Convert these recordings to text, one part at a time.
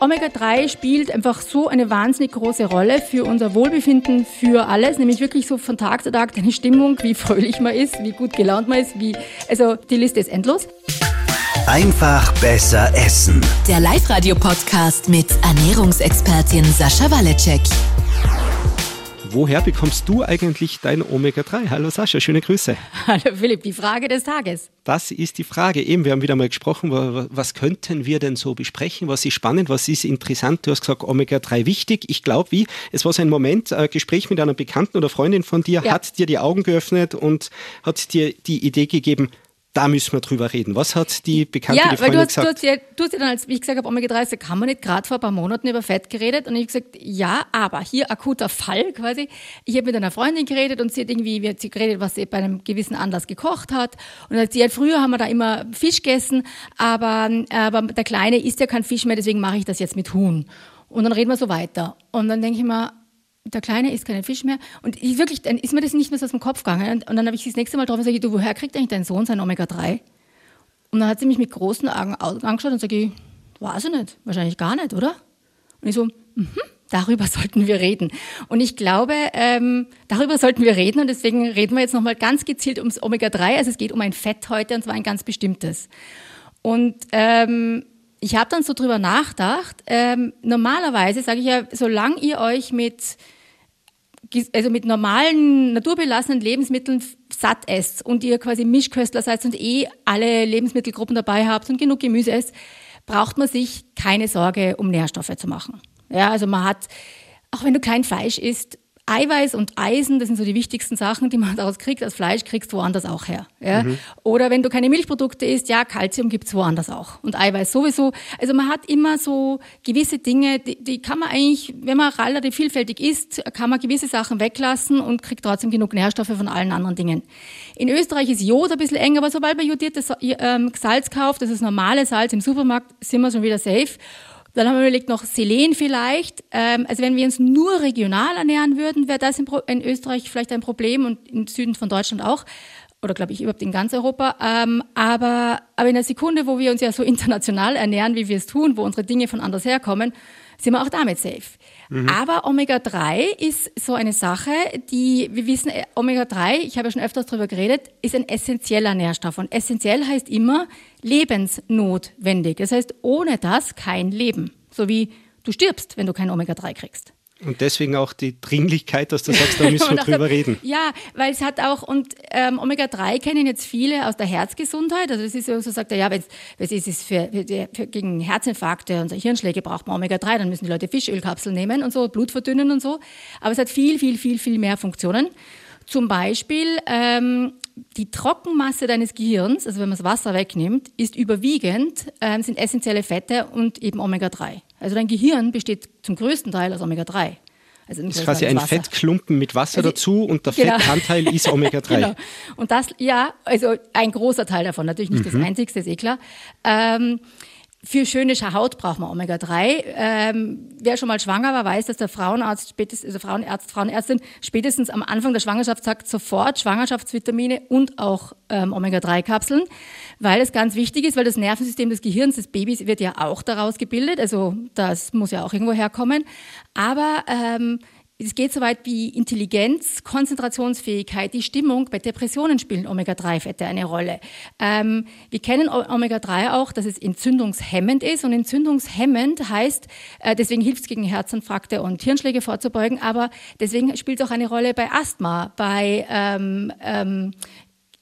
Omega-3 spielt einfach so eine wahnsinnig große Rolle für unser Wohlbefinden, für alles, nämlich wirklich so von Tag zu Tag deine Stimmung, wie fröhlich man ist, wie gut gelaunt man ist, wie, also die Liste ist endlos. Einfach besser essen. Der Live-Radio-Podcast mit Ernährungsexpertin Sascha Waleczek. Woher bekommst du eigentlich dein Omega-3? Hallo Sascha, schöne Grüße. Hallo Philipp, die Frage des Tages. Das ist die Frage. Eben, wir haben wieder mal gesprochen, was könnten wir denn so besprechen? Was ist spannend, was ist interessant? Du hast gesagt, Omega-3 wichtig. Ich glaube, wie? Es war so ein Moment, ein Gespräch mit einer Bekannten oder Freundin von dir, ja. hat dir die Augen geöffnet und hat dir die Idee gegeben, da müssen wir drüber reden. Was hat die bekannte ja, die Freundin weil du hast, gesagt? Ja, du hast ja dann, als ich gesagt habe, Omega-3, so kann man nicht gerade vor ein paar Monaten über Fett geredet. Und ich habe gesagt, ja, aber hier akuter Fall quasi. Ich habe mit einer Freundin geredet und sie hat irgendwie, wir hat sie geredet, was sie bei einem gewissen Anlass gekocht hat. Und dann hat sie, ja, früher haben wir da immer Fisch gegessen, aber, aber der Kleine isst ja kein Fisch mehr, deswegen mache ich das jetzt mit Huhn. Und dann reden wir so weiter. Und dann denke ich mir, der Kleine isst keinen Fisch mehr. Und ich wirklich, dann ist mir das nicht mehr so aus dem Kopf gegangen. Und, und dann habe ich sie das nächste Mal drauf und sage, du, woher kriegt eigentlich dein Sohn sein Omega-3? Und dann hat sie mich mit großen Augen angeschaut und sage ich, weiß ich nicht, wahrscheinlich gar nicht, oder? Und ich so, mhm, darüber sollten wir reden. Und ich glaube, ähm, darüber sollten wir reden und deswegen reden wir jetzt nochmal ganz gezielt ums Omega-3. Also es geht um ein Fett heute und zwar ein ganz bestimmtes. Und ähm, ich habe dann so drüber nachgedacht. Ähm, normalerweise sage ich ja, solange ihr euch mit also mit normalen, naturbelassenen Lebensmitteln satt esst und ihr quasi Mischköstler seid und eh alle Lebensmittelgruppen dabei habt und genug Gemüse esst, braucht man sich keine Sorge um Nährstoffe zu machen. Ja, also man hat, auch wenn du kein Fleisch isst, Eiweiß und Eisen, das sind so die wichtigsten Sachen, die man daraus kriegt. Das Fleisch kriegst du woanders auch her. Ja? Mhm. Oder wenn du keine Milchprodukte isst, ja, Kalzium gibt's woanders auch. Und Eiweiß sowieso. Also man hat immer so gewisse Dinge, die, die kann man eigentlich, wenn man relativ vielfältig isst, kann man gewisse Sachen weglassen und kriegt trotzdem genug Nährstoffe von allen anderen Dingen. In Österreich ist Jod ein bisschen eng, aber sobald man jodiertes ähm, Salz kauft, das ist normale Salz im Supermarkt, sind wir schon wieder safe. Dann haben wir überlegt noch Selen vielleicht. Ähm, also wenn wir uns nur regional ernähren würden, wäre das in, Österreich vielleicht ein Problem und im Süden von Deutschland auch. Oder glaube ich überhaupt in ganz Europa. Ähm, aber, aber in der Sekunde, wo wir uns ja so international ernähren, wie wir es tun, wo unsere Dinge von anders herkommen, sind wir auch damit safe. Mhm. Aber Omega-3 ist so eine Sache, die, wir wissen, äh, Omega-3, ich habe ja schon öfters darüber geredet, ist ein essentieller Nährstoff. Und essentiell heißt immer lebensnotwendig. Das heißt, ohne das kein Leben. So wie du stirbst, wenn du kein Omega-3 kriegst. Und deswegen auch die Dringlichkeit, dass du sagst, da müssen wir drüber reden. Ja, weil es hat auch, und ähm, Omega-3 kennen jetzt viele aus der Herzgesundheit. Also das ist so, so sagt er, ja, wenn es ist für, für, für, gegen Herzinfarkte und Hirnschläge braucht man Omega-3, dann müssen die Leute Fischölkapseln nehmen und so, Blut verdünnen und so. Aber es hat viel, viel, viel, viel mehr Funktionen. Zum Beispiel ähm, die Trockenmasse deines Gehirns, also wenn man das Wasser wegnimmt, ist überwiegend, ähm, sind essentielle Fette und eben Omega-3. Also dein Gehirn besteht zum größten Teil aus Omega-3. Also das ist quasi ein Wasser. Fettklumpen mit Wasser also, dazu und der genau. Fettanteil ist Omega-3. genau. Und das, ja, also ein großer Teil davon, natürlich nicht mhm. das einzigste, ist eh klar. Ähm, für schöne Haut braucht man Omega-3. Ähm, wer schon mal schwanger war, weiß, dass der Frauenarzt, spätestens, also Frauenärzt, Frauenärztin spätestens am Anfang der Schwangerschaft sagt, sofort Schwangerschaftsvitamine und auch ähm, Omega-3-Kapseln, weil es ganz wichtig ist, weil das Nervensystem des Gehirns des Babys wird ja auch daraus gebildet, also das muss ja auch irgendwo herkommen. Aber ähm, es geht so weit wie Intelligenz, Konzentrationsfähigkeit, die Stimmung. Bei Depressionen spielen Omega-3-Fette eine Rolle. Ähm, wir kennen Omega-3 auch, dass es entzündungshemmend ist. Und entzündungshemmend heißt, äh, deswegen hilft es gegen Herzinfarkte und Hirnschläge vorzubeugen. Aber deswegen spielt es auch eine Rolle bei Asthma, bei ähm, ähm,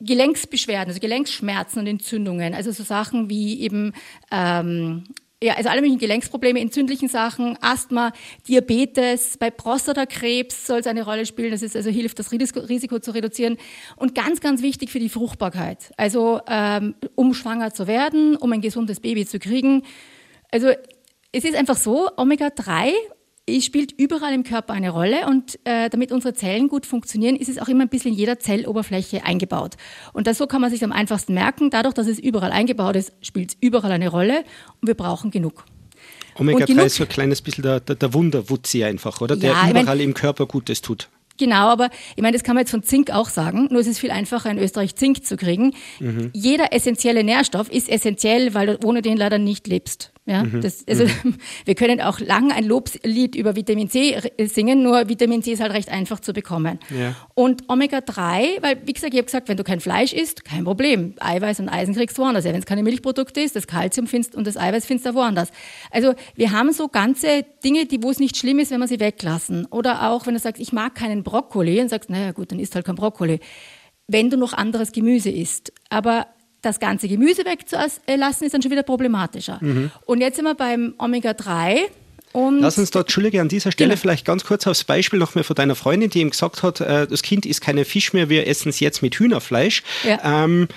Gelenksbeschwerden, also Gelenkschmerzen und Entzündungen. Also so Sachen wie eben ähm, ja, also alle möglichen Gelenksprobleme, entzündlichen Sachen, Asthma, Diabetes, bei Prostatakrebs soll es eine Rolle spielen. Das ist also hilft, das Risiko zu reduzieren. Und ganz, ganz wichtig für die Fruchtbarkeit. Also ähm, um schwanger zu werden, um ein gesundes Baby zu kriegen. Also es ist einfach so, Omega-3 es spielt überall im Körper eine Rolle und äh, damit unsere Zellen gut funktionieren, ist es auch immer ein bisschen in jeder Zelloberfläche eingebaut. Und das so kann man sich am einfachsten merken. Dadurch, dass es überall eingebaut ist, spielt es überall eine Rolle und wir brauchen genug. Omega-3 ist so ein kleines bisschen der, der, der Wunderwutzi einfach, oder? Der ja, überall ich mein, im Körper Gutes tut. Genau, aber ich meine, das kann man jetzt von Zink auch sagen, nur es ist viel einfacher in Österreich Zink zu kriegen. Mhm. Jeder essentielle Nährstoff ist essentiell, weil du ohne den leider nicht lebst. Ja, mhm. das, also mhm. wir können auch lang ein Lobslied über Vitamin C singen, nur Vitamin C ist halt recht einfach zu bekommen. Ja. Und Omega-3, weil wie gesagt, ich habe gesagt, wenn du kein Fleisch isst, kein Problem. Eiweiß und Eisen kriegst du woanders. Ja, wenn es keine Milchprodukte ist, das Kalzium findest und das Eiweiß findest du woanders. Also wir haben so ganze Dinge, die wo es nicht schlimm ist, wenn wir sie weglassen. Oder auch, wenn du sagst, ich mag keinen Brokkoli und sagst, naja gut, dann isst halt kein Brokkoli. Wenn du noch anderes Gemüse isst. Aber das ganze Gemüse wegzulassen, ist dann schon wieder problematischer. Mhm. Und jetzt sind wir beim Omega-3. Und Lass uns dort, Entschuldige, an dieser Stelle genau. vielleicht ganz kurz aufs Beispiel noch mal von deiner Freundin, die ihm gesagt hat, äh, das Kind isst keine Fisch mehr, wir essen es jetzt mit Hühnerfleisch. Ja. Ähm,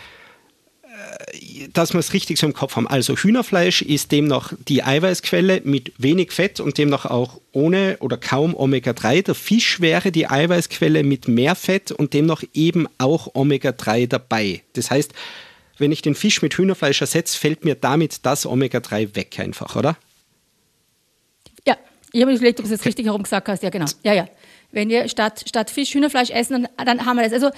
äh, dass wir es richtig so im Kopf haben. Also Hühnerfleisch ist demnach die Eiweißquelle mit wenig Fett und demnach auch ohne oder kaum Omega-3. Der Fisch wäre die Eiweißquelle mit mehr Fett und demnach eben auch Omega-3 dabei. Das heißt, wenn ich den Fisch mit Hühnerfleisch ersetze, fällt mir damit das Omega-3 weg einfach, oder? Ja, ich habe mir überlegt, ob du es jetzt richtig herum gesagt hast. Ja, genau. Ja, ja. Wenn wir statt, statt Fisch Hühnerfleisch essen, dann, dann haben wir das. Also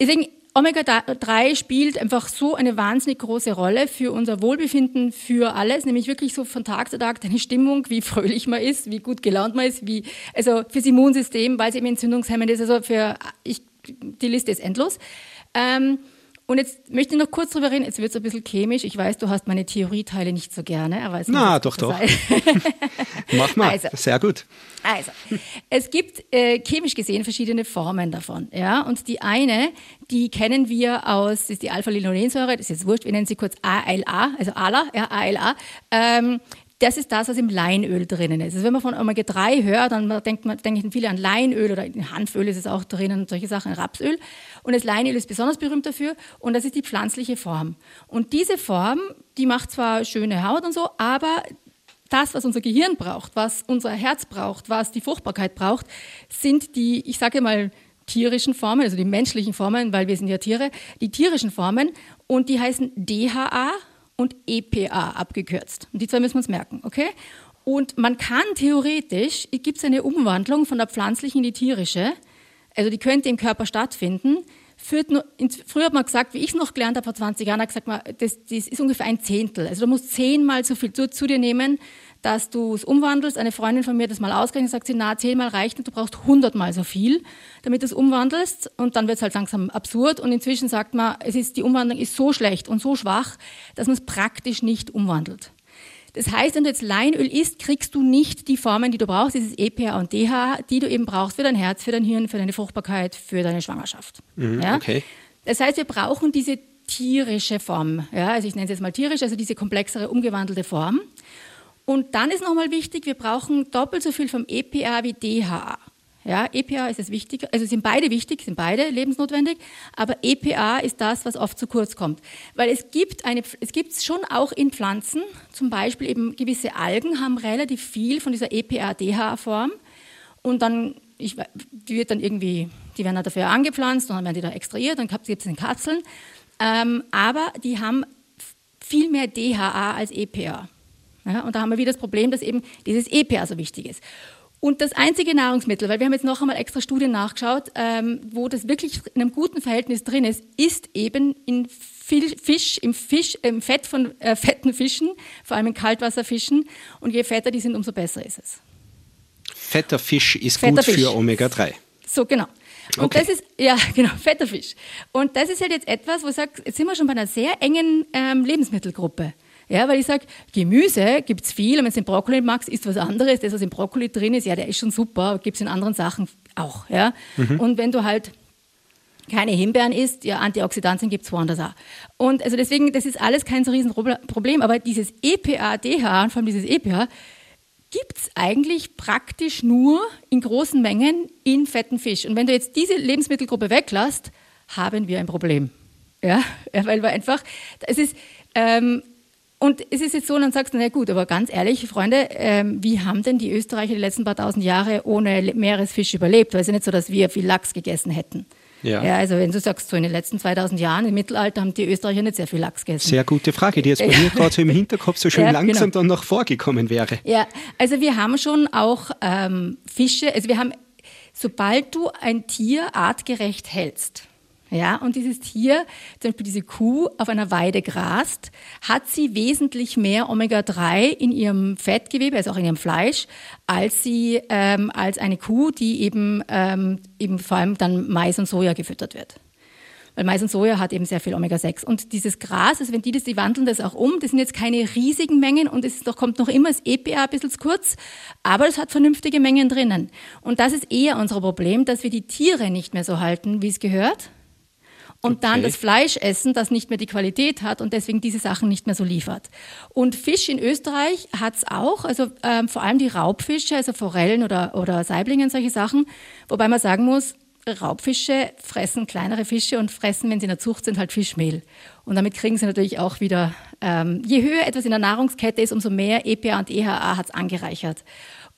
deswegen, Omega-3 spielt einfach so eine wahnsinnig große Rolle für unser Wohlbefinden, für alles, nämlich wirklich so von Tag zu Tag deine Stimmung, wie fröhlich man ist, wie gut gelaunt man ist, wie, also fürs Immunsystem, weil es eben entzündungshemmend ist, also für, ich, die Liste ist endlos. Ähm, und jetzt möchte ich noch kurz drüber reden, jetzt wird es ein bisschen chemisch. Ich weiß, du hast meine Theorieteile nicht so gerne, aber es Na, doch, doch. Mach mal, also, sehr gut. Also, es gibt äh, chemisch gesehen verschiedene Formen davon. Ja? Und die eine, die kennen wir aus, das ist die Alpha-Linolensäure, das ist jetzt wurscht, wir nennen sie kurz ALA, also ALA, ja, ALA. Ähm, das ist das, was im Leinöl drinnen ist. Also wenn man von Omega-3 hört, dann denkt man, denken viele an Leinöl oder in Hanföl ist es auch drinnen und solche Sachen, Rapsöl. Und das Leinöl ist besonders berühmt dafür und das ist die pflanzliche Form. Und diese Form, die macht zwar schöne Haut und so, aber das, was unser Gehirn braucht, was unser Herz braucht, was die Fruchtbarkeit braucht, sind die, ich sage mal, tierischen Formen, also die menschlichen Formen, weil wir sind ja Tiere, die tierischen Formen und die heißen DHA und EPA abgekürzt. Und die zwei müssen wir uns merken, okay? Und man kann theoretisch, gibt es eine Umwandlung von der pflanzlichen in die tierische, also die könnte im Körper stattfinden, führt nur, früher hat man gesagt, wie ich noch gelernt habe vor 20 Jahren, hat gesagt, man, das, das ist ungefähr ein Zehntel. Also du musst zehnmal so viel zu, zu dir nehmen, dass du es umwandelst. Eine Freundin von mir hat das mal ausgerechnet, sagt sie, na, zehnmal reicht nicht, du brauchst hundertmal so viel, damit du es umwandelst. Und dann wird es halt langsam absurd. Und inzwischen sagt man, es ist, die Umwandlung ist so schlecht und so schwach, dass man es praktisch nicht umwandelt. Das heißt, wenn du jetzt Leinöl isst, kriegst du nicht die Formen, die du brauchst, dieses EPA und DHA, die du eben brauchst für dein Herz, für dein Hirn, für deine Fruchtbarkeit, für deine Schwangerschaft. Mhm, ja? Okay. Das heißt, wir brauchen diese tierische Form. Ja? Also ich nenne es jetzt mal tierisch, also diese komplexere, umgewandelte Form. Und dann ist nochmal wichtig, wir brauchen doppelt so viel vom EPA wie DHA. Ja, EPA ist das Wichtige, also sind beide wichtig, sind beide lebensnotwendig, aber EPA ist das, was oft zu kurz kommt. Weil es gibt eine, es gibt schon auch in Pflanzen, zum Beispiel eben gewisse Algen haben relativ viel von dieser EPA-DHA-Form und dann, ich, die wird dann irgendwie, die werden halt dafür angepflanzt und dann werden die da extrahiert, dann gibt es in Kapseln, ähm, aber die haben viel mehr DHA als EPA. Ja, und da haben wir wieder das Problem, dass eben dieses EPA so wichtig ist. Und das einzige Nahrungsmittel, weil wir haben jetzt noch einmal extra Studien nachgeschaut, ähm, wo das wirklich in einem guten Verhältnis drin ist, ist eben in Fisch, im, Fisch, im Fett von äh, fetten Fischen, vor allem in Kaltwasserfischen. Und je fetter die sind, umso besser ist es. Fetter Fisch ist fetter gut Fisch. für Omega-3. So, genau. Und okay. das ist, ja, genau, fetter Fisch. Und das ist halt jetzt etwas, wo ich sage, jetzt sind wir schon bei einer sehr engen ähm, Lebensmittelgruppe. Ja, weil ich sage, Gemüse gibt es viel, und wenn du den Brokkoli magst, ist was anderes. Das, was im Brokkoli drin ist, ja, der ist schon super, gibt es in anderen Sachen auch. Ja? Mhm. Und wenn du halt keine Himbeeren isst, ja, Antioxidantien gibt es woanders auch. Und also deswegen, das ist alles kein so Riesenproblem, aber dieses EPA, DHA und vor allem dieses EPA, gibt es eigentlich praktisch nur in großen Mengen in fetten Fisch. Und wenn du jetzt diese Lebensmittelgruppe weglässt, haben wir ein Problem. Ja, weil wir einfach, es ist, ähm, und es ist jetzt so, dann sagst du, na gut, aber ganz ehrlich, Freunde, ähm, wie haben denn die Österreicher die letzten paar tausend Jahre ohne Meeresfisch überlebt? Weil es ist ja nicht so, dass wir viel Lachs gegessen hätten. Ja. ja. also wenn du sagst, so in den letzten 2000 Jahren im Mittelalter haben die Österreicher nicht sehr viel Lachs gegessen. Sehr gute Frage, die jetzt bei mir gerade so im Hinterkopf so schön ja, langsam genau. dann noch vorgekommen wäre. Ja, also wir haben schon auch ähm, Fische, also wir haben, sobald du ein Tier artgerecht hältst, Ja, und dieses Tier, zum Beispiel diese Kuh auf einer Weide grast, hat sie wesentlich mehr Omega-3 in ihrem Fettgewebe, also auch in ihrem Fleisch, als sie ähm, als eine Kuh, die eben, ähm, eben vor allem dann Mais und Soja gefüttert wird. Weil Mais und Soja hat eben sehr viel Omega-6. Und dieses Gras, also wenn die das, die wandeln das auch um, das sind jetzt keine riesigen Mengen und es doch, kommt noch immer das EPA ein bisschen zu kurz, aber es hat vernünftige Mengen drinnen. Und das ist eher unser Problem, dass wir die Tiere nicht mehr so halten, wie es gehört und dann das Fleisch essen, das nicht mehr die Qualität hat und deswegen diese Sachen nicht mehr so liefert. Und Fisch in Österreich hat es auch, also ähm, vor allem die Raubfische, also Forellen oder, oder Saiblingen, solche Sachen, wobei man sagen muss, Raubfische fressen kleinere Fische und fressen, wenn sie in der Zucht sind, halt Fischmehl. Und damit kriegen sie natürlich auch wieder, ähm, je höher etwas in der Nahrungskette ist, umso mehr EPA und EHA hat es angereichert.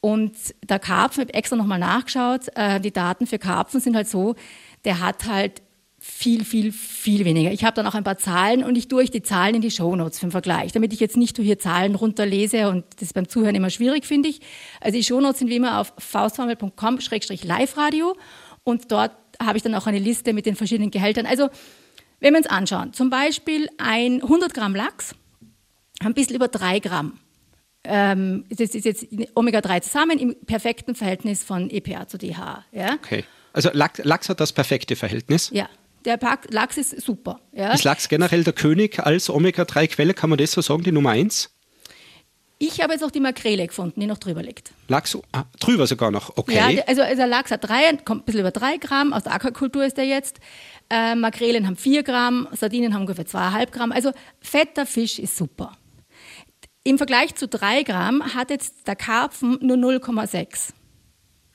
Und der Karpfen, ich habe extra nochmal nachgeschaut, äh, die Daten für Karpfen sind halt so, der hat halt viel, viel, viel weniger. Ich habe dann auch ein paar Zahlen und ich tue euch die Zahlen in die Shownotes für den Vergleich, damit ich jetzt nicht nur hier Zahlen runterlese und das ist beim Zuhören immer schwierig, finde ich. Also die Shownotes sind wie immer auf faustformel.com-live-radio und dort habe ich dann auch eine Liste mit den verschiedenen Gehältern. Also, wenn wir uns anschauen, zum Beispiel ein 100 Gramm Lachs, ein bisschen über drei Gramm. Ähm, das ist jetzt Omega-3 zusammen im perfekten Verhältnis von EPA zu DHA. Ja? Okay. Also Lachs, Lachs hat das perfekte Verhältnis? Ja. Der Lachs ist super. Ja. Ist Lachs generell der König als Omega-3-Quelle? Kann man das so sagen, die Nummer eins? Ich habe jetzt auch die Makrele gefunden, die noch drüber liegt. Lachs ah, drüber sogar noch, okay. Ja, also, also Lachs hat drei, kommt ein bisschen über drei Gramm, aus der Aquakultur ist der jetzt. Äh, Makrelen haben vier Gramm, Sardinen haben ungefähr zweieinhalb Gramm. Also fetter Fisch ist super. Im Vergleich zu drei Gramm hat jetzt der Karpfen nur 0,6.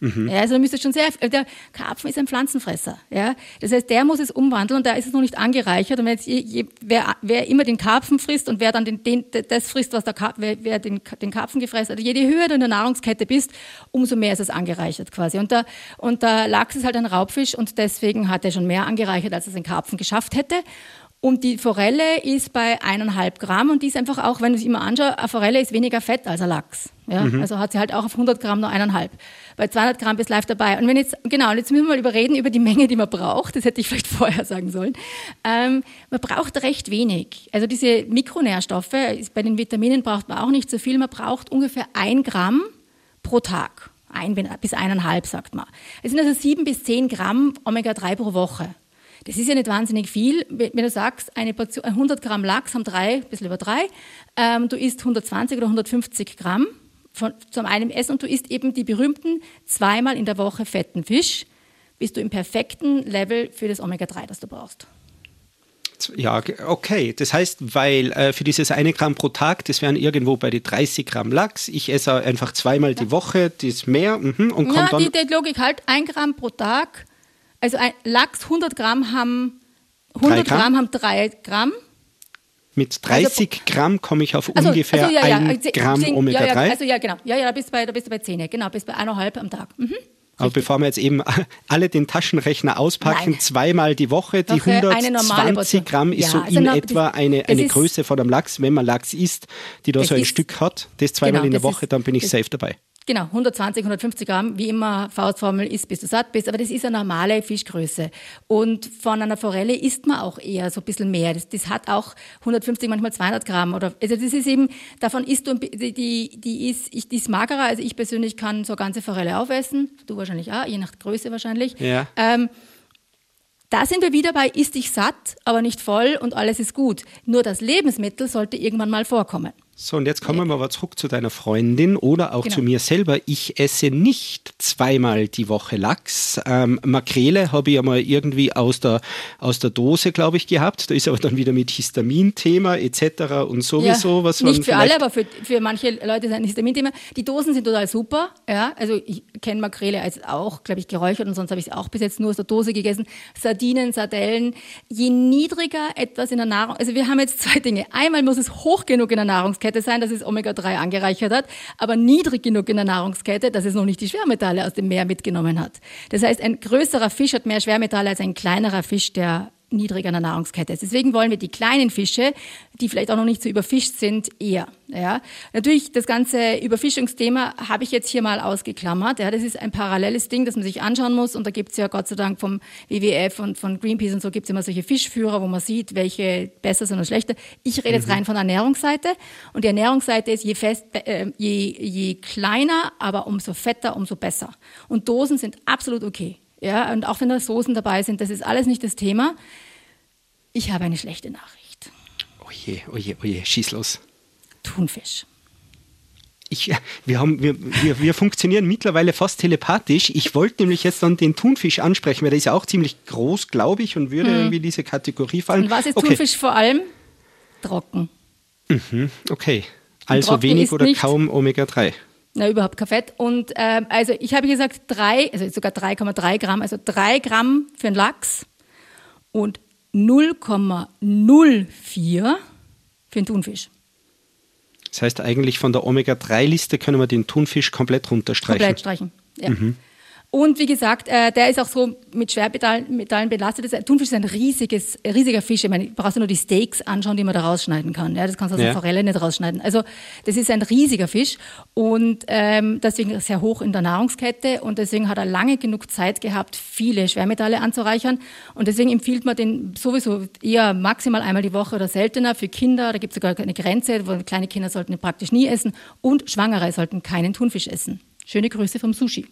Mhm. Ja, also müsste schon sehr, der Karpfen ist ein Pflanzenfresser. Ja? Das heißt, der muss es umwandeln und da ist es noch nicht angereichert. Und wenn jetzt je, wer, wer immer den Karpfen frisst und wer dann den, den, das frisst, was der Karpfen, wer, wer den, den Karpfen gefressen hat, je höher du in der Nahrungskette bist, umso mehr ist es angereichert quasi. Und der, und der Lachs ist halt ein Raubfisch und deswegen hat er schon mehr angereichert, als es ein Karpfen geschafft hätte. Und die Forelle ist bei eineinhalb Gramm und die ist einfach auch, wenn du es immer anschaust, eine Forelle ist weniger Fett als ein Lachs. Ja? Mhm. Also hat sie halt auch auf 100 Gramm nur eineinhalb. Bei 200 Gramm bist live dabei. Und wenn jetzt, genau, und jetzt müssen wir mal überreden über die Menge, die man braucht. Das hätte ich vielleicht vorher sagen sollen. Ähm, man braucht recht wenig. Also diese Mikronährstoffe, bei den Vitaminen braucht man auch nicht so viel. Man braucht ungefähr ein Gramm pro Tag. Ein bis eineinhalb, sagt man. Es sind also sieben bis zehn Gramm Omega-3 pro Woche. Das ist ja nicht wahnsinnig viel. Wenn du sagst, eine Portion, 100 Gramm Lachs haben drei, ein bisschen über drei, ähm, du isst 120 oder 150 Gramm von, zum einen Essen und du isst eben die berühmten zweimal in der Woche fetten Fisch, bist du im perfekten Level für das Omega-3, das du brauchst. Ja, okay. Das heißt, weil äh, für dieses eine Gramm pro Tag, das wären irgendwo bei die 30 Gramm Lachs. Ich esse einfach zweimal ja. die Woche, das mehr mhm, und ja, dann. Die, die Logik halt, ein Gramm pro Tag also ein Lachs 100 Gramm haben 100 Gramm? Gramm haben 3 Gramm. Mit 30 also, Gramm komme ich auf also, ungefähr also, ja, ja, 1 Gramm Omega-3. Ja, also ja, genau. Ja, ja, da bist du bei, da bist du bei 10, genau, bist bei 1,5 am Tag. Mhm. Aber bevor wir jetzt eben alle den Taschenrechner auspacken, Nein. zweimal die Woche, die Woche 120 Gramm ist ja, so also in also etwa eine, eine Größe von einem Lachs, wenn man Lachs isst, die da so ein ist, Stück hat, das zweimal genau, in der Woche, ist, dann bin ich safe dabei. Genau, 120, 150 Gramm, wie immer Faustformel ist, bis du satt bist, aber das ist eine normale Fischgröße. Und von einer Forelle isst man auch eher so ein bisschen mehr. Das, das hat auch 150, manchmal 200 Gramm. Oder, also das ist eben, davon isst du, die, die, ist, die ist magerer, also ich persönlich kann so ganze Forelle aufessen, du wahrscheinlich auch, je nach Größe wahrscheinlich. Ja. Ähm, da sind wir wieder bei, isst dich satt, aber nicht voll und alles ist gut. Nur das Lebensmittel sollte irgendwann mal vorkommen. So, und jetzt kommen wir aber zurück zu deiner Freundin oder auch genau. zu mir selber. Ich esse nicht zweimal die Woche Lachs. Ähm, Makrele habe ich ja mal irgendwie aus der, aus der Dose, glaube ich, gehabt. Da ist aber dann wieder mit Histamin-Thema etc. und sowieso. Ja, was nicht für alle, aber für, für manche Leute ist ein Histamin-Thema. Die Dosen sind total super. Ja, also ich kenne Makrele als auch, glaube ich, geräuchert und sonst habe ich es auch bis jetzt nur aus der Dose gegessen. Sardinen, Sardellen. Je niedriger etwas in der Nahrung, also wir haben jetzt zwei Dinge. Einmal muss es hoch genug in der Nahrung Nahrungskette sein, dass es Omega-3 angereichert hat, aber niedrig genug in der Nahrungskette, dass es noch nicht die Schwermetalle aus dem Meer mitgenommen hat. Das heißt, ein größerer Fisch hat mehr Schwermetalle als ein kleinerer Fisch, der niedrig an der Nahrungskette ist. Deswegen wollen wir die kleinen Fische, die vielleicht auch noch nicht so überfischt sind, eher. Ja. Natürlich, das ganze Überfischungsthema habe ich jetzt hier mal ausgeklammert. Ja. Das ist ein paralleles Ding, das man sich anschauen muss. Und da gibt es ja Gott sei Dank vom WWF und von Greenpeace und so gibt es immer solche Fischführer, wo man sieht, welche besser sind oder schlechter. Ich rede jetzt rein von der Ernährungsseite. Und die Ernährungsseite ist, je, fest, äh, je, je kleiner, aber umso fetter, umso besser. Und Dosen sind absolut okay. Ja, und auch wenn da Soßen dabei sind, das ist alles nicht das Thema. Ich habe eine schlechte Nachricht. Oje, oje, oje, schieß los. Thunfisch. Ich, wir, haben, wir, wir, wir funktionieren mittlerweile fast telepathisch. Ich wollte nämlich jetzt dann den Thunfisch ansprechen, weil der ist ja auch ziemlich groß, glaube ich, und würde Hm. irgendwie diese Kategorie fallen. Und was ist okay. Thunfisch vor allem? Trocken. Okay, also trocken wenig oder kaum Omega-3. Na, überhaupt kein Fett. Und ähm, also ich habe gesagt drei, also sogar 3,3 Gramm, also drei Gramm für einen Lachs und 0,04 für einen Thunfisch. Das heißt eigentlich von der Omega-3-Liste können wir den Thunfisch komplett runterstreichen. Komplett streichen. Ja. Und wie gesagt, äh, der ist auch so mit Schwermetallen Metallen belastet. Das Thunfisch ist ein riesiges, riesiger Fisch. Ich meine, du brauchst nur die Steaks anschauen, die man da rausschneiden kann. Ja, das kannst du aus Ja. der Forelle nicht rausschneiden. Also das ist ein riesiger Fisch und ähm, deswegen sehr hoch in der Nahrungskette und deswegen hat er lange genug Zeit gehabt, viele Schwermetalle anzureichern. Und deswegen empfiehlt man den sowieso eher maximal einmal die Woche oder seltener für Kinder. Da gibt es sogar eine Grenze, wo kleine Kinder sollten ihn praktisch nie essen und Schwangere sollten keinen Thunfisch essen. Schöne Grüße vom Sushi.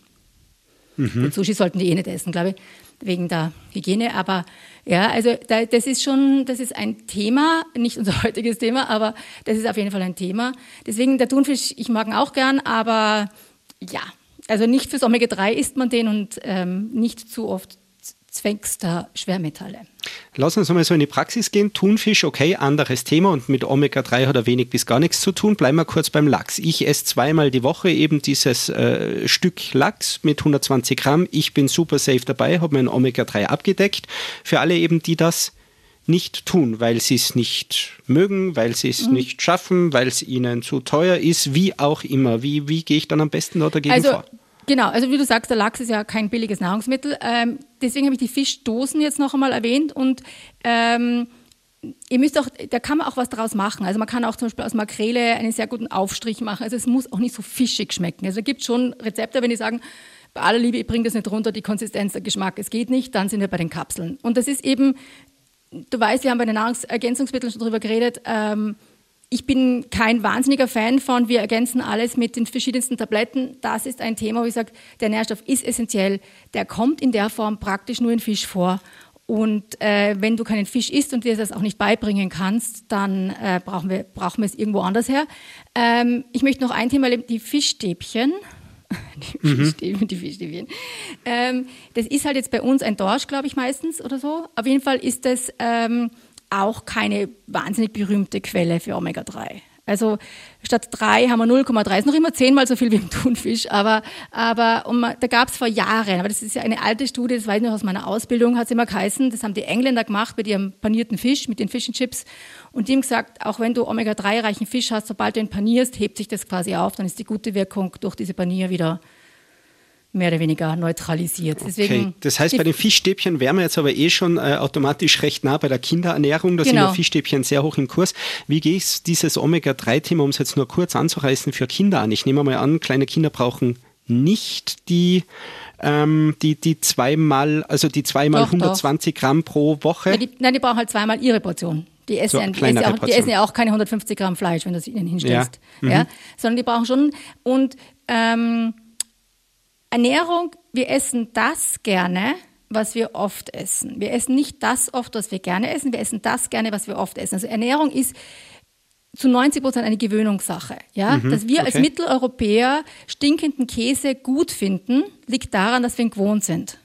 Gut, Sushi sollten die eh nicht essen, glaube ich, wegen der Hygiene. Aber ja, also da, das ist schon, das ist ein Thema, nicht unser heutiges Thema, aber das ist auf jeden Fall ein Thema. Deswegen der Thunfisch, ich mag ihn auch gern, aber ja, also nicht fürs Omega-3 isst man den und ähm, nicht zu oft zwängster Schwermetalle. Lass uns mal so in die Praxis gehen. Thunfisch, okay, anderes Thema und mit Omega-3 hat er wenig bis gar nichts zu tun. Bleiben wir kurz beim Lachs. Ich esse zweimal die Woche eben dieses äh, Stück Lachs mit 120 Gramm. Ich bin super safe dabei, habe mein Omega-3 abgedeckt. Für alle eben, die das nicht tun, weil sie es nicht mögen, weil sie es nicht schaffen, weil es ihnen zu teuer ist, wie auch immer. Wie, wie gehe ich dann am besten da dagegen Also vor? Genau, also wie du sagst, der Lachs ist ja kein billiges Nahrungsmittel. Ähm, deswegen habe ich die Fischdosen jetzt noch einmal erwähnt und ähm, ihr müsst auch, da kann man auch was draus machen. Also man kann auch zum Beispiel aus Makrele einen sehr guten Aufstrich machen. Also es muss auch nicht so fischig schmecken. Also es gibt schon Rezepte, wenn die sagen, bei aller Liebe, ich bringe das nicht runter, die Konsistenz, der Geschmack, es geht nicht, dann sind wir bei den Kapseln. Und das ist eben, du weißt, wir haben bei den Nahrungsergänzungsmitteln schon drüber geredet, ähm, ich bin kein wahnsinniger Fan von, wir ergänzen alles mit den verschiedensten Tabletten. Das ist ein Thema, wo ich sage, der Nährstoff ist essentiell. Der kommt in der Form praktisch nur in Fisch vor. Und äh, wenn du keinen Fisch isst und dir das auch nicht beibringen kannst, dann äh, brauchen, wir, brauchen wir es irgendwo anders her. Ähm, ich möchte noch ein Thema erleben, die Fischstäbchen. Die Fischstäbchen, die Fischstäbchen. Ähm, das ist halt jetzt bei uns ein Dorsch, glaube ich, meistens oder so. Auf jeden Fall ist das ähm, auch keine wahnsinnig berühmte Quelle für Omega-3. Also statt 3 haben wir 0,3, ist noch immer zehnmal so viel wie im Thunfisch, aber, aber man, da gab es vor Jahren, aber das ist ja eine alte Studie, das weiß ich noch aus meiner Ausbildung, hat es immer geheißen, das haben die Engländer gemacht mit ihrem panierten Fisch, mit den Fish and Chips und die haben gesagt, auch wenn du Omega-3-reichen Fisch hast, sobald du ihn panierst, hebt sich das quasi auf, dann ist die gute Wirkung durch diese Panier wieder mehr oder weniger neutralisiert. Deswegen, Okay, das heißt, bei den Fischstäbchen wären wir jetzt aber eh schon äh, automatisch recht nah bei der Kinderernährung. Da sind Genau. ja Fischstäbchen sehr hoch im Kurs. Wie gehe ich dieses Omega-3-Thema, um es jetzt nur kurz anzureißen, für Kinder an? Ich nehme mal an, kleine Kinder brauchen nicht die, ähm, die, die zweimal, also die zweimal Doch, doch. 120 Gramm pro Woche. Ja, die, nein, die brauchen halt zweimal ihre Portion. Die essen, So, ja, die, essen auch, die essen ja auch keine 150 Gramm Fleisch, wenn du es ihnen hinstellst. Ja. Ja. Mhm. Sondern die brauchen schon. Und ähm, Ernährung, wir essen das gerne, was wir oft essen. Wir essen nicht das oft, was wir gerne essen, wir essen das gerne, was wir oft essen. Also Ernährung ist zu 90 Prozent eine Gewöhnungssache. Ja? Dass wir als okay. Mitteleuropäer stinkenden Käse gut finden, liegt daran, dass wir ihn gewohnt sind.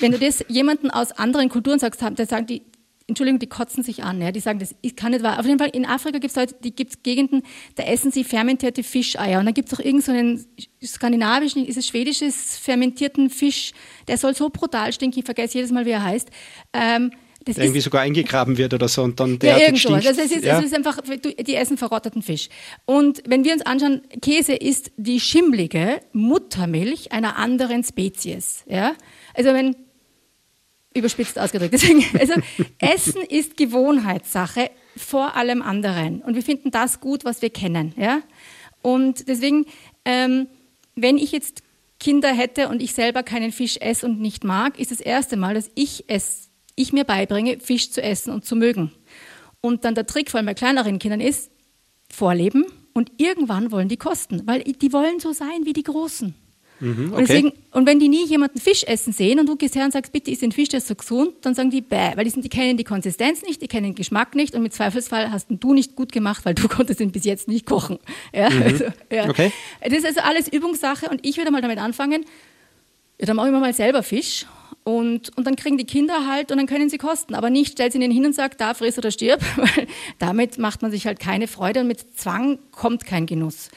Wenn du das jemanden aus anderen Kulturen sagst, dann sagen die, Entschuldigung, die kotzen sich an. Ja? Die sagen, das kann nicht wahr. Auf jeden Fall in Afrika gibt es Leute, die gibt's Gegenden, da essen sie fermentierte Fischeier. Und dann gibt es auch irgendeinen so skandinavischen, ist es schwedisches fermentierten Fisch, der soll so brutal stinken, ich vergesse jedes Mal, wie er heißt. Ähm, das der irgendwie sogar eingegraben wird oder so und dann ja, derartig irgend sowas. stinkt. Also es ist, ja. es ist einfach, die essen verrotteten Fisch. Und wenn wir uns anschauen, Käse ist die schimmlige Muttermilch einer anderen Spezies. Ja? Also wenn Überspitzt ausgedrückt. Deswegen, also Essen ist Gewohnheitssache vor allem anderen. Und wir finden das gut, was wir kennen. Ja? Und deswegen, ähm, wenn ich jetzt Kinder hätte und ich selber keinen Fisch esse und nicht mag, ist das erste Mal, dass ich es, ich mir beibringe, Fisch zu essen und zu mögen. Und dann der Trick vor allem bei kleineren Kindern ist, vorleben und irgendwann wollen die kosten, weil die wollen so sein wie die Großen. Mhm, okay. Und, deswegen, und wenn die nie jemanden Fisch essen sehen und du gehst her und sagst, bitte isst den Fisch, der ist so gesund, dann sagen die bäh, weil die, sind, die kennen die Konsistenz nicht, die kennen den Geschmack nicht und mit Zweifelsfall hast du nicht gut gemacht, weil du konntest ihn bis jetzt nicht kochen. Ja, Mhm. also, ja. Okay. Das ist also alles Übungssache und ich würde mal damit anfangen, ja, dann mache ich mir mal selber Fisch und, und dann kriegen die Kinder halt und dann können sie kosten. Aber nicht stellt sie ihnen hin und sagt, da friss oder stirb, weil damit macht man sich halt keine Freude und mit Zwang kommt kein Genuss.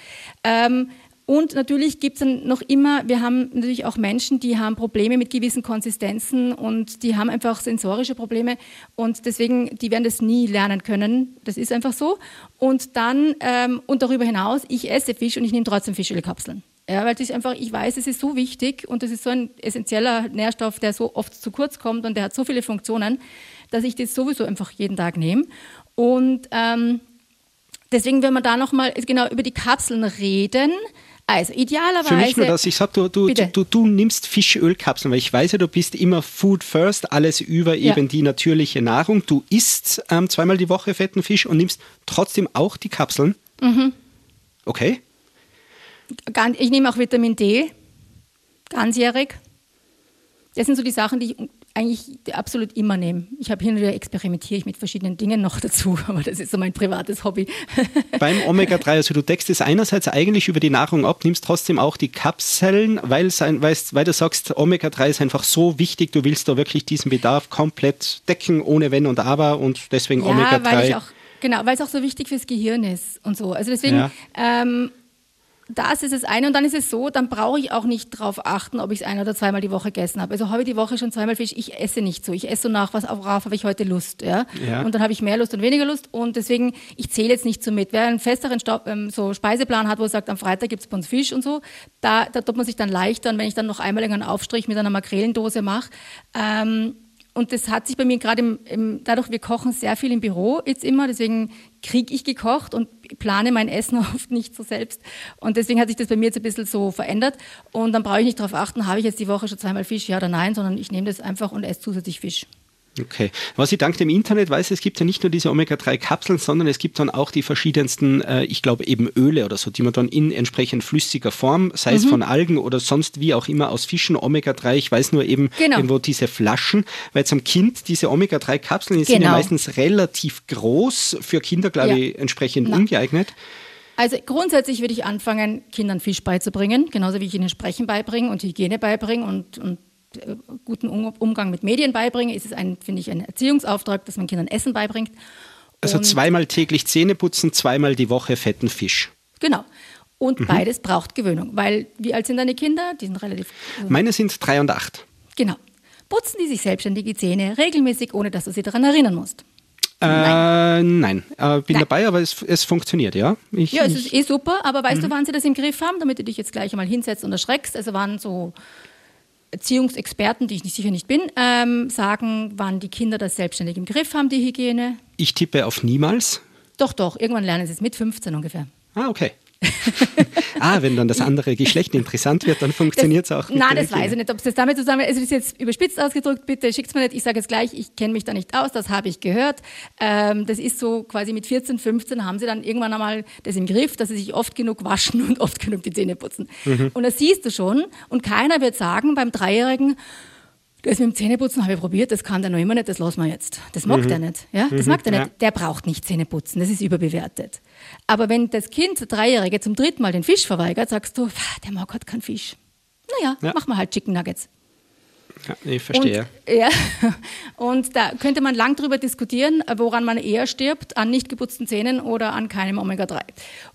Ähm, und natürlich gibt es dann noch immer, wir haben natürlich auch Menschen, die haben Probleme mit gewissen Konsistenzen und die haben einfach sensorische Probleme und deswegen, die werden das nie lernen können. Das ist einfach so. Und dann, ähm, und darüber hinaus, ich esse Fisch und ich nehme trotzdem Fischölkapseln. Ja, weil das ist einfach, ich weiß, es ist so wichtig und es ist so ein essentieller Nährstoff, der so oft zu kurz kommt und der hat so viele Funktionen, dass ich das sowieso einfach jeden Tag nehme. Und ähm, deswegen, wenn wir da nochmal genau über die Kapseln reden, also idealerweise. Für mich nur, dass ich sage, du, du, Bitte. du, du nimmst Fischölkapseln, weil ich weiß ja, du bist immer Food First, alles über Ja. eben die natürliche Nahrung. Du isst ähm, zweimal die Woche fetten Fisch und nimmst trotzdem auch die Kapseln. Mhm. Okay. Ich nehme auch Vitamin D, ganzjährig. Das sind so die Sachen, die ich eigentlich absolut immer nehme. Ich habe hin und wieder experimentiere ich mit verschiedenen Dingen noch dazu, aber das ist so mein privates Hobby. Beim Omega-3, also du deckst es einerseits eigentlich über die Nahrung ab, nimmst trotzdem auch die Kapseln, weil, ein, weil du sagst, Omega-3 ist einfach so wichtig, du willst da wirklich diesen Bedarf komplett decken, ohne Wenn und Aber und deswegen Ja, weil Omega-3. ich auch, genau, weil es auch so wichtig fürs Gehirn ist und so. Also deswegen, Ja. ähm, das ist das eine und dann ist es so, dann brauche ich auch nicht darauf achten, ob ich es ein- oder zweimal die Woche gegessen habe. Also habe ich die Woche schon zweimal Fisch, ich esse nicht so. Ich esse so nach, was worauf habe ich heute Lust. Ja? Ja. Und dann habe ich mehr Lust und weniger Lust und deswegen, ich zähle jetzt nicht so mit. Wer einen festeren Stau- ähm, so Speiseplan hat, wo er sagt, am Freitag gibt es bei uns Fisch und so, da, da tut man sich dann leichter und wenn ich dann noch einmal einen Aufstrich mit einer Makrelendose mache, ähm, und das hat sich bei mir gerade im, im, dadurch, wir kochen sehr viel im Büro jetzt immer, deswegen kriege ich gekocht und plane mein Essen oft nicht so selbst. Und deswegen hat sich das bei mir jetzt ein bisschen so verändert. Und dann brauche ich nicht darauf achten, habe ich jetzt die Woche schon zweimal Fisch, ja oder nein, sondern ich nehme das einfach und esse zusätzlich Fisch. Okay. Was ich dank dem Internet weiß, es gibt ja nicht nur diese Omega-3-Kapseln, sondern es gibt dann auch die verschiedensten, äh, ich glaube eben Öle oder so, die man dann in entsprechend flüssiger Form, sei Mhm. es von Algen oder sonst wie auch immer aus Fischen, Omega-3, ich weiß nur eben Genau. irgendwo diese Flaschen, weil zum Kind diese Omega-3-Kapseln die sind ja Genau. meistens relativ groß, für Kinder glaube Ja. ich entsprechend Na. ungeeignet. Also grundsätzlich würde ich anfangen, Kindern Fisch beizubringen, genauso wie ich ihnen Sprechen beibringe und Hygiene beibringe und, und guten Um- Umgang mit Medien beibringe. Ist es ein, finde ich, ein Erziehungsauftrag, dass man Kindern Essen beibringt. Also Und- zweimal täglich Zähne putzen, zweimal die Woche fetten Fisch. Genau. Und Mhm. beides braucht Gewöhnung, weil wie alt sind deine Kinder? Die sind relativ Meine sind drei und acht. genau. Putzen die sich selbstständig die Zähne regelmäßig, ohne dass du sie daran erinnern musst. Äh, nein, äh, bin Nein. dabei, aber es, es funktioniert, ja. Ich, Ja, es ist eh super, aber weißt Mhm. du, wann sie das im Griff haben, damit du dich jetzt gleich einmal hinsetzt und erschreckst? Also wann so Erziehungsexperten, die ich nicht, sicher nicht bin, ähm, sagen, wann die Kinder das selbstständig im Griff haben, die Hygiene. ich tippe auf niemals. Doch, doch, irgendwann lernen sie es mit 15 ungefähr. Ah, okay. Ah, wenn dann das andere Geschlecht interessant wird, dann funktioniert es auch. Nein, das weiß ich nicht, ob es das damit zusammen das ist jetzt überspitzt ausgedrückt, bitte schickt's mir nicht. Ich sage jetzt gleich, ich kenne mich da nicht aus, das habe ich gehört. Ähm, das ist so quasi mit 14, 15 haben sie dann irgendwann einmal das im Griff, dass sie sich oft genug waschen und oft genug die Zähne putzen. Mhm. Und das siehst du schon. Und keiner wird sagen beim Dreijährigen, das mit dem Zähneputzen habe ich probiert, das kann der noch immer nicht, das lassen wir jetzt. Das mag der nicht. Ja? Das mag der Mhm. ja. nicht. Der braucht nicht Zähneputzen, das ist überbewertet. Aber wenn das Kind, der Dreijährige, zum dritten Mal den Fisch verweigert, sagst du, "Pff, der mag halt keinen Fisch. Naja, Ja. machen wir halt Chicken Nuggets. Ja, ich verstehe. Und, ja, und da könnte man lang drüber diskutieren, woran man eher stirbt, an nicht geputzten Zähnen oder an keinem Omega-3.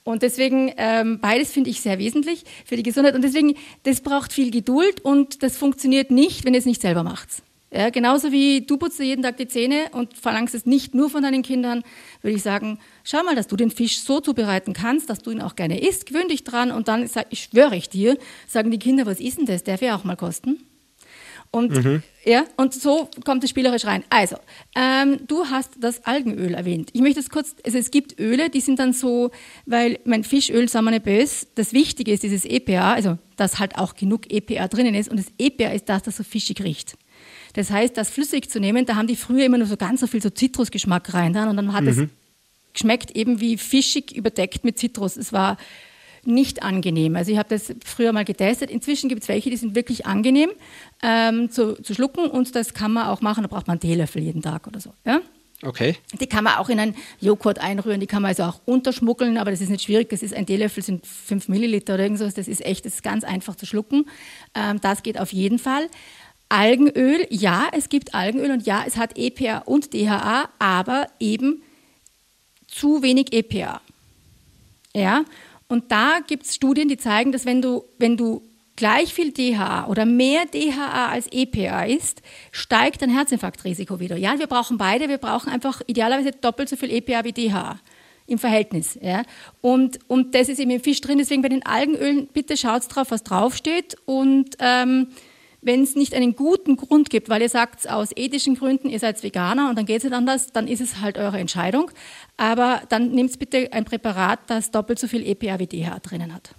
Und deswegen, ähm, beides finde ich sehr wesentlich für die Gesundheit. Und deswegen, das braucht viel Geduld und das funktioniert nicht, wenn ihr es nicht selber macht. Ja, genauso wie du putzt dir jeden Tag die Zähne und verlangst es nicht nur von deinen Kindern, würde ich sagen, schau mal, dass du den Fisch so zubereiten kannst, dass du ihn auch gerne isst, gewöhn dich dran und dann, ich schwöre ich dir, sagen die Kinder, was ist denn das, darf ja auch mal kosten. Und, Mhm. ja, und so kommt es spielerisch rein. Also, ähm, du hast das Algenöl erwähnt. Ich möchte es kurz, also es gibt Öle, die sind dann so, weil mein Fischöl, sagen wir nicht böse, das Wichtige ist dieses EPA, also dass halt auch genug EPA drinnen ist. Und das EPA ist das, das so fischig riecht. Das heißt, das flüssig zu nehmen, da haben die früher immer nur so ganz so viel so Zitrusgeschmack rein dann und dann hat es geschmeckt eben wie fischig überdeckt mit Zitrus. Es war nicht angenehm. Also ich habe das früher mal getestet. Inzwischen gibt es welche, die sind wirklich angenehm ähm, zu, zu schlucken und das kann man auch machen. Da braucht man einen Teelöffel jeden Tag oder so. Ja? Okay. Die kann man auch in einen Joghurt einrühren, die kann man also auch unterschmuggeln, aber das ist nicht schwierig. Das ist ein Teelöffel, sind 5 Milliliter oder irgendwas. Das ist echt, das ist ganz einfach zu schlucken. Ähm, das geht auf jeden Fall. Algenöl, ja, es gibt Algenöl und ja, es hat EPA und DHA, aber eben zu wenig EPA. Ja, und da gibt es Studien, die zeigen, dass wenn du, wenn du gleich viel DHA oder mehr DHA als EPA isst, steigt dein Herzinfarktrisiko wieder. Ja, wir brauchen beide, wir brauchen einfach idealerweise doppelt so viel EPA wie DHA im Verhältnis. Ja. Und, und das ist eben im Fisch drin, deswegen bei den Algenölen, bitte schaut drauf, was draufsteht und ähm, wenn es nicht einen guten Grund gibt, weil ihr sagt aus ethischen Gründen, ihr seid Veganer und dann geht es nicht anders, dann ist es halt eure Entscheidung. Aber dann nehmt bitte ein Präparat, das doppelt so viel EPA wie DHA drinnen hat.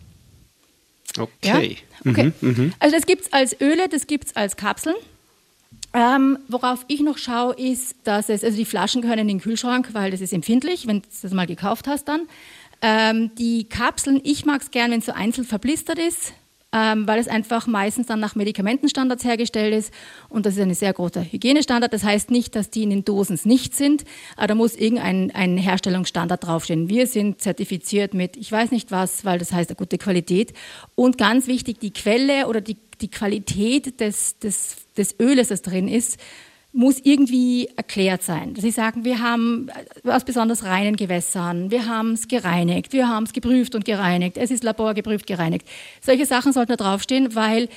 Okay. Ja? okay. Also das gibt es als Öle, das gibt es als Kapseln. Ähm, worauf ich noch schaue, ist, dass es, also die Flaschen gehören in den Kühlschrank, weil das ist empfindlich, wenn du das mal gekauft hast dann. Ähm, die Kapseln, ich mag es gern, wenn es so einzeln verblistert ist, ähm, weil es einfach meistens dann nach Medikamentenstandards hergestellt ist und das ist ein sehr großer Hygienestandard. Das heißt nicht, dass die in den Dosen nicht sind, aber da muss irgendein ein Herstellungsstandard draufstehen. Wir sind zertifiziert mit, ich weiß nicht was, weil das heißt eine gute Qualität. Und ganz wichtig, die Quelle oder die, die Qualität des, des, des Öles, das drin ist, muss irgendwie erklärt sein. Sie sagen, wir haben aus besonders reinen Gewässern, wir haben es gereinigt, wir haben es geprüft und gereinigt, es ist laborgeprüft gereinigt. Solche Sachen sollten da draufstehen, weil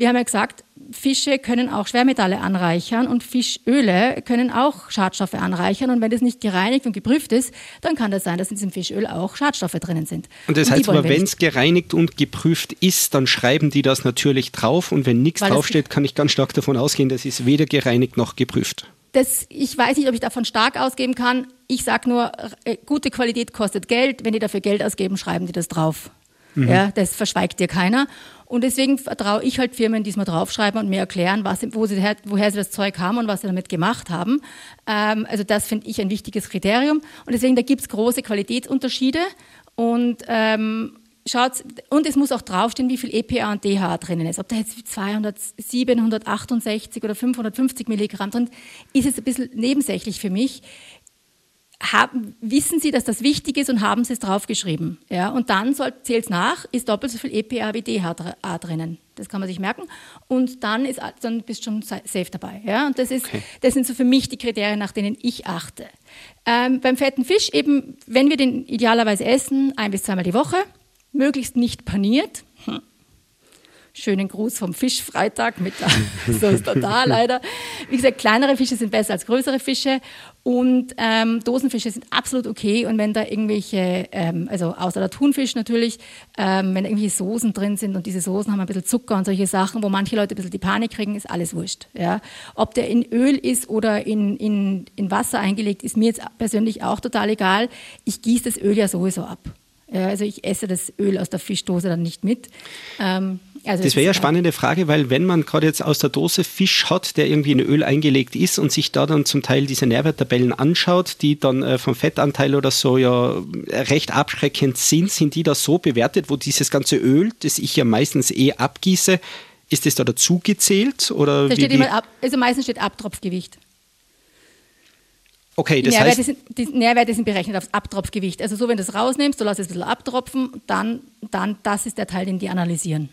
wir haben ja gesagt, Fische können auch Schwermetalle anreichern und Fischöle können auch Schadstoffe anreichern. Und wenn das nicht gereinigt und geprüft ist, dann kann das sein, dass in diesem Fischöl auch Schadstoffe drinnen sind. Und das die heißt aber, wenn es gereinigt und geprüft ist, dann schreiben die das natürlich drauf. Und wenn nichts Weil draufsteht, kann ich ganz stark davon ausgehen, das ist weder gereinigt noch geprüft. das, ich weiß nicht, ob ich davon stark ausgeben kann. Ich sage nur, äh, gute Qualität kostet Geld. Wenn die dafür Geld ausgeben, schreiben die das drauf. Ja, das verschweigt dir keiner. Und deswegen vertraue ich halt Firmen, die es mal draufschreiben und mir erklären, was, wo sie, her- woher sie das Zeug haben und was sie damit gemacht haben. Ähm, also das finde ich ein wichtiges Kriterium. Und deswegen, da gibt es große Qualitätsunterschiede. Und ähm, schaut, und es muss auch draufstehen, wie viel EPA und DHA drinnen ist. Ob da jetzt 200, 768 oder 550 Milligramm drin ist es ein bisschen nebensächlich für mich. Haben, wissen Sie, dass das wichtig ist und haben Sie es draufgeschrieben. Ja? Und dann zählt es nach, ist doppelt so viel EPA wie DHA dr- drinnen. Das kann man sich merken. Und dann, ist, dann bist du schon sa- safe dabei. Ja? Und das, ist, Okay. das sind so für mich die Kriterien, nach denen ich achte. Ähm, beim fetten Fisch eben, wenn wir den idealerweise essen, ein bis zweimal die Woche, möglichst nicht paniert. Hm. Schönen Gruß vom Fischfreitag mit so ist er da leider. Wie gesagt, kleinere Fische sind besser als größere Fische und ähm, Dosenfische sind absolut okay. Und wenn da irgendwelche, ähm, also außer der Thunfisch natürlich, ähm, wenn irgendwelche Soßen drin sind und diese Soßen haben ein bisschen Zucker und solche Sachen, wo manche Leute ein bisschen die Panik kriegen, ist alles wurscht. Ja? Ob der in Öl ist oder in, in, in Wasser eingelegt, ist mir jetzt persönlich auch total egal. Ich gieße das Öl ja sowieso ab. Ja, also ich esse das Öl aus der Fischdose dann nicht mit. Ähm, also Das wäre ja eine spannende Frage, weil wenn man gerade jetzt aus der Dose Fisch hat, der irgendwie in Öl eingelegt ist und sich da dann zum Teil diese Nährwerttabellen anschaut, die dann äh, vom Fettanteil oder so ja äh, recht abschreckend sind, sind die da so bewertet, wo dieses ganze Öl, das ich ja meistens eh abgieße, ist das da dazu gezählt? Oder Da steht immer ab, also meistens steht Abtropfgewicht. Okay, das Nährwerte, heißt, sind, die Nährwerte sind berechnet aufs Abtropfgewicht. Also so, wenn du es rausnimmst, du lässt es ein bisschen abtropfen, dann, dann das ist der Teil, den die analysieren.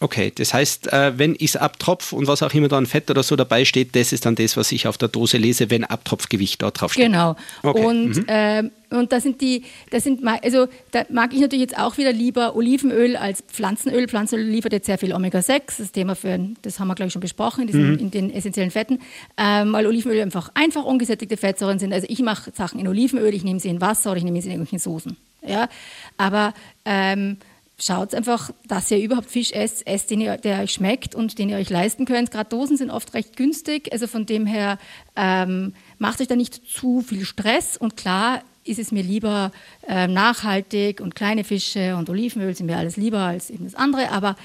Okay, das heißt, äh, wenn ich es abtropf und was auch immer da an Fett oder so dabei steht, das ist dann das, was ich auf der Dose lese, wenn Abtropfgewicht da drauf steht. Genau. Okay, Und, ähm, und da sind die, das sind, also da mag ich natürlich jetzt auch wieder lieber Olivenöl als Pflanzenöl. Pflanzenöl liefert jetzt sehr viel Omega-6, das Thema für, das haben wir glaube ich schon besprochen, in, diesen, in den essentiellen Fetten, ähm, weil Olivenöl einfach einfach ungesättigte Fettsäuren sind. Also ich mache Sachen in Olivenöl, ich nehme sie in Wasser oder ich nehme sie in irgendwelchen Soßen. Ja? Aber ähm, schaut einfach, dass ihr überhaupt Fisch esst, esst, den ihr, der euch schmeckt und den ihr euch leisten könnt. Gerade Dosen sind oft recht günstig, also von dem her ähm, macht euch da nicht zu viel Stress und klar ist es mir lieber äh, nachhaltig und kleine Fische und Olivenöl sind mir alles lieber als eben das andere, aber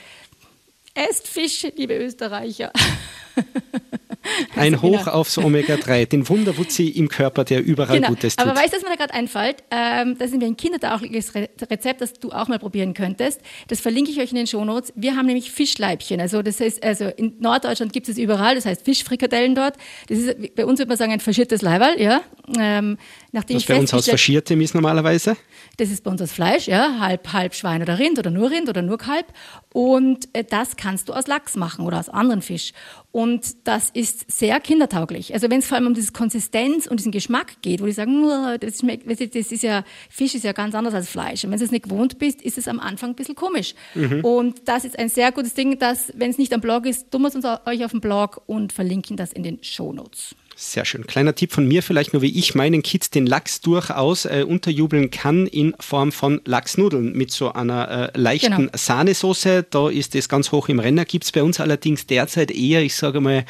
esst Fisch, liebe Österreicher. Ein Hoch aufs Omega-3, den Wunderwutzi im Körper, der überall genau. Gutes tut. Aber weißt du, was mir da gerade einfällt? Ähm, das ist mir ein kindertaugliches Rezept, das du auch mal probieren könntest. Das verlinke ich euch in den Shownotes. Wir haben nämlich Fischleibchen. Also das heißt, also in Norddeutschland gibt es überall, das heißt Fischfrikadellen dort. Das ist, bei uns würde man sagen, ein faschiertes Leiberl, ja. Ähm, nachdem Was bei uns aus Faschiertem ist normalerweise? Das ist bei uns das Fleisch, ja, halb, halb Schwein oder Rind oder nur Rind oder nur Kalb. Und äh, das kannst du aus Lachs machen oder aus anderen Fisch. Und das ist sehr kindertauglich. Also wenn es vor allem um diese Konsistenz und diesen Geschmack geht, wo die sagen, das, schmeckt, das ist ja, Fisch ist ja ganz anders als Fleisch. Und wenn du es nicht gewohnt bist, ist es am Anfang ein bisschen komisch. Mhm. Und das ist ein sehr gutes Ding, dass, wenn es nicht am Blog ist, tun wir es uns euch auf dem Blog und verlinken das in den Show Notes. Sehr schön. Kleiner Tipp von mir vielleicht nur, wie ich meinen Kids den Lachs durchaus äh, unterjubeln kann in Form von Lachsnudeln mit so einer äh, leichten genau. Sahnesoße. Da ist es ganz hoch im Renner. Gibt es bei uns allerdings derzeit eher, ich sage mal,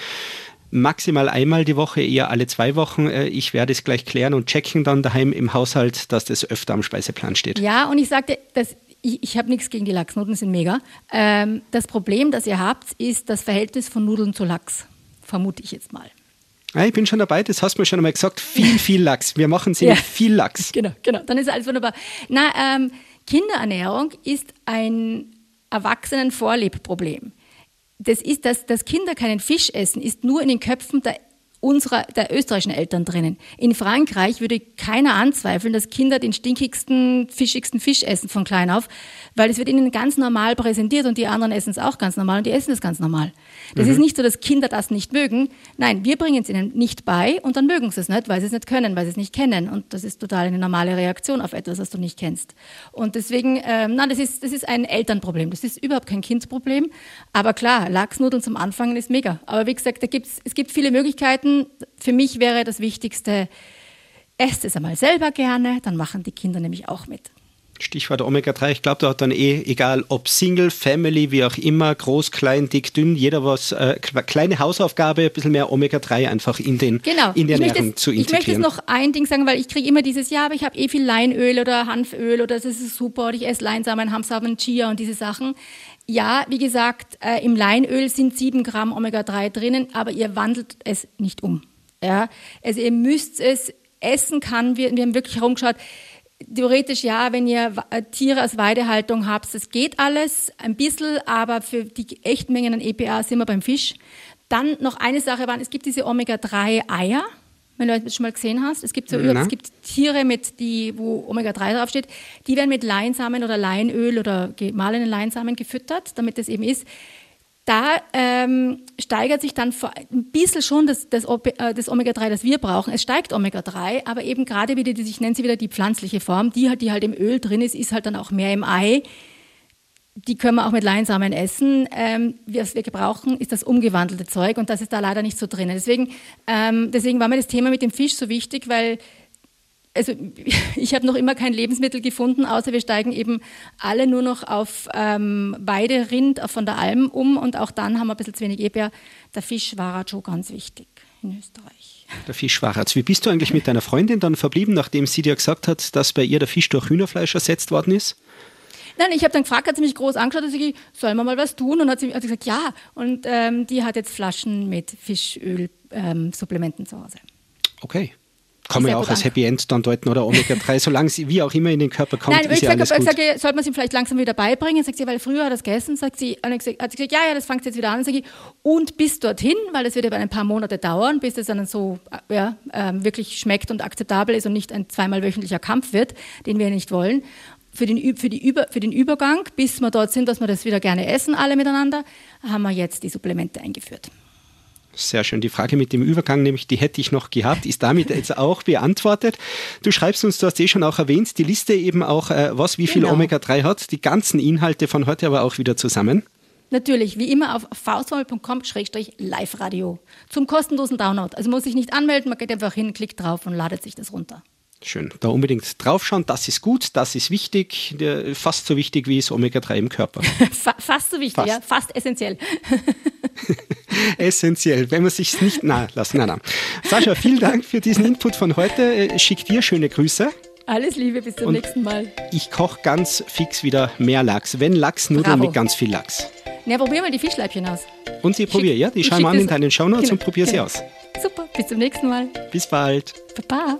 maximal einmal die Woche, eher alle zwei Wochen. Äh, ich werde es gleich klären und checken dann daheim im Haushalt, dass das öfter am Speiseplan steht. Ja, und ich sagte, dass ich, ich habe nichts gegen die Lachsnudeln, sind mega. Ähm, das Problem, das ihr habt, ist das Verhältnis von Nudeln zu Lachs. Vermute ich jetzt mal. Ah, ich bin schon dabei, das hast du mir schon einmal gesagt. Viel, viel Lachs. Wir machen sie ja. mit viel Lachs. Genau, genau. Dann ist alles wunderbar. Na, ähm, Kinderernährung ist ein Erwachsenen-Vorlebproblem. Das ist, dass, dass Kinder keinen Fisch essen, ist nur in den Köpfen der unserer, der österreichischen Eltern drinnen. In Frankreich würde keiner anzweifeln, dass Kinder den stinkigsten, fischigsten Fisch essen von klein auf, weil es wird ihnen ganz normal präsentiert und die anderen essen es auch ganz normal und die essen es ganz normal. Das mhm. ist nicht so, dass Kinder das nicht mögen. Nein, wir bringen es ihnen nicht bei und dann mögen sie es nicht, weil sie es nicht können, weil sie es nicht kennen. Und das ist total eine normale Reaktion auf etwas, was du nicht kennst. Und deswegen, ähm, nein, das ist, das ist ein Elternproblem. Das ist überhaupt kein Kindsproblem. Aber klar, Lachsnudeln zum Anfangen ist mega. Aber wie gesagt, da gibt's, es gibt viele Möglichkeiten. Für mich wäre das Wichtigste, esst es einmal selber gerne, dann machen die Kinder nämlich auch mit. Stichwort Omega-3, ich glaube, da hat dann eh, egal ob Single, Family, wie auch immer, groß, klein, dick, dünn, jeder was, äh, kleine Hausaufgabe, ein bisschen mehr Omega-3 einfach in, den, genau. in die Ernährung jetzt, zu integrieren. Ich möchte jetzt noch ein Ding sagen, weil ich kriege immer dieses, ja, aber ich habe eh viel Leinöl oder Hanföl oder das ist super oder ich esse Leinsamen, Hanfsamen, Chia und diese Sachen. Ja, wie gesagt, äh, im Leinöl sind 7 Gramm Omega-3 drinnen, aber ihr wandelt es nicht um. Ja? Also ihr müsst es essen kann. Wir, wir haben wirklich herumgeschaut, theoretisch ja, wenn ihr äh, Tiere aus Weidehaltung habt, das geht alles ein bisschen, aber für die echten Mengen an EPA sind wir beim Fisch. Dann noch eine Sache waren, es gibt diese Omega-3-Eier, wenn du das schon mal gesehen hast. Es gibt so, es gibt Tiere mit, die, wo Omega-3 draufsteht, die werden mit Leinsamen oder Leinöl oder gemahlenen Leinsamen gefüttert, damit das eben ist da ähm, steigert sich dann ein bisschen schon das, das, äh, das Omega-3, das wir brauchen. Es steigt Omega-3, aber eben gerade wieder, ich nenne sie wieder die pflanzliche Form, die, halt, die halt im Öl drin ist, ist halt dann auch mehr im Ei. Die können wir auch mit Leinsamen essen. Ähm, was wir brauchen, ist das umgewandelte Zeug und das ist da leider nicht so drin. Deswegen, ähm, deswegen war mir das Thema mit dem Fisch so wichtig, weil also ich habe noch immer kein Lebensmittel gefunden, außer wir steigen eben alle nur noch auf ähm, Weiderind von der Alm um und auch dann haben wir ein bisschen zu wenig EPA. Der Fisch war halt schon ganz wichtig in Österreich. Der Fisch war halt. Wie bist du eigentlich mit deiner Freundin dann verblieben, nachdem sie dir gesagt hat, dass bei ihr der Fisch durch Hühnerfleisch ersetzt worden ist? Nein, ich habe dann gefragt, hat sie mich groß angeschaut, dass ich, sollen wir mal was tun? Und hat sie hat gesagt, ja. Und ähm, die hat jetzt Flaschen mit Fischöl-Supplementen ähm, zu Hause. Okay kann man ja auch als Happy End dann deuten oder Omega-3, solange sie wie auch immer in den Körper kommt. Nein, ist ich ja sage, sag, sollte man sie vielleicht langsam wieder beibringen? Sagt sie, weil früher hat das gegessen, sagt sie, hat sie gesagt, ja, ja, das fängt jetzt wieder an. Sag ich, und bis dorthin, weil das wird eben ein paar Monate dauern, bis es dann so ja, ähm, wirklich schmeckt und akzeptabel ist und nicht ein zweimal wöchentlicher Kampf wird, den wir nicht wollen. Für den, für, die Über, für den Übergang, bis wir dort sind, dass wir das wieder gerne essen, alle miteinander, haben wir jetzt die Supplemente eingeführt. Sehr schön. Die Frage mit dem Übergang, nämlich die hätte ich noch gehabt, ist damit jetzt auch beantwortet. Du schreibst uns, du hast eh schon auch erwähnt, die Liste eben auch, äh, was wie viel genau. Omega-3 hat, die ganzen Inhalte von heute aber auch wieder zusammen. Natürlich, wie immer auf faustformel.com-live-radio zum kostenlosen Download. Also muss sich nicht anmelden, man geht einfach hin, klickt drauf und ladet sich das runter. Schön. Da unbedingt draufschauen. Das ist gut, das ist wichtig. Fast so wichtig wie das Omega-3 im Körper. fast so wichtig, fast. ja. Fast essentiell. essentiell, wenn man sich nicht na lassen. Nein, nein. Sascha, vielen Dank für diesen Input von heute. Schick dir schöne Grüße. Alles Liebe, bis zum Und nächsten Mal. Ich koche ganz fix wieder mehr Lachs. Wenn Lachsnudeln mit ganz viel Lachs. Na, probier mal die Fischleibchen aus. Und sie probier, ja? Die schauen wir an in deinen Shownotes genau, und probier genau. sie aus. Super, bis zum nächsten Mal. Bis bald. Baba.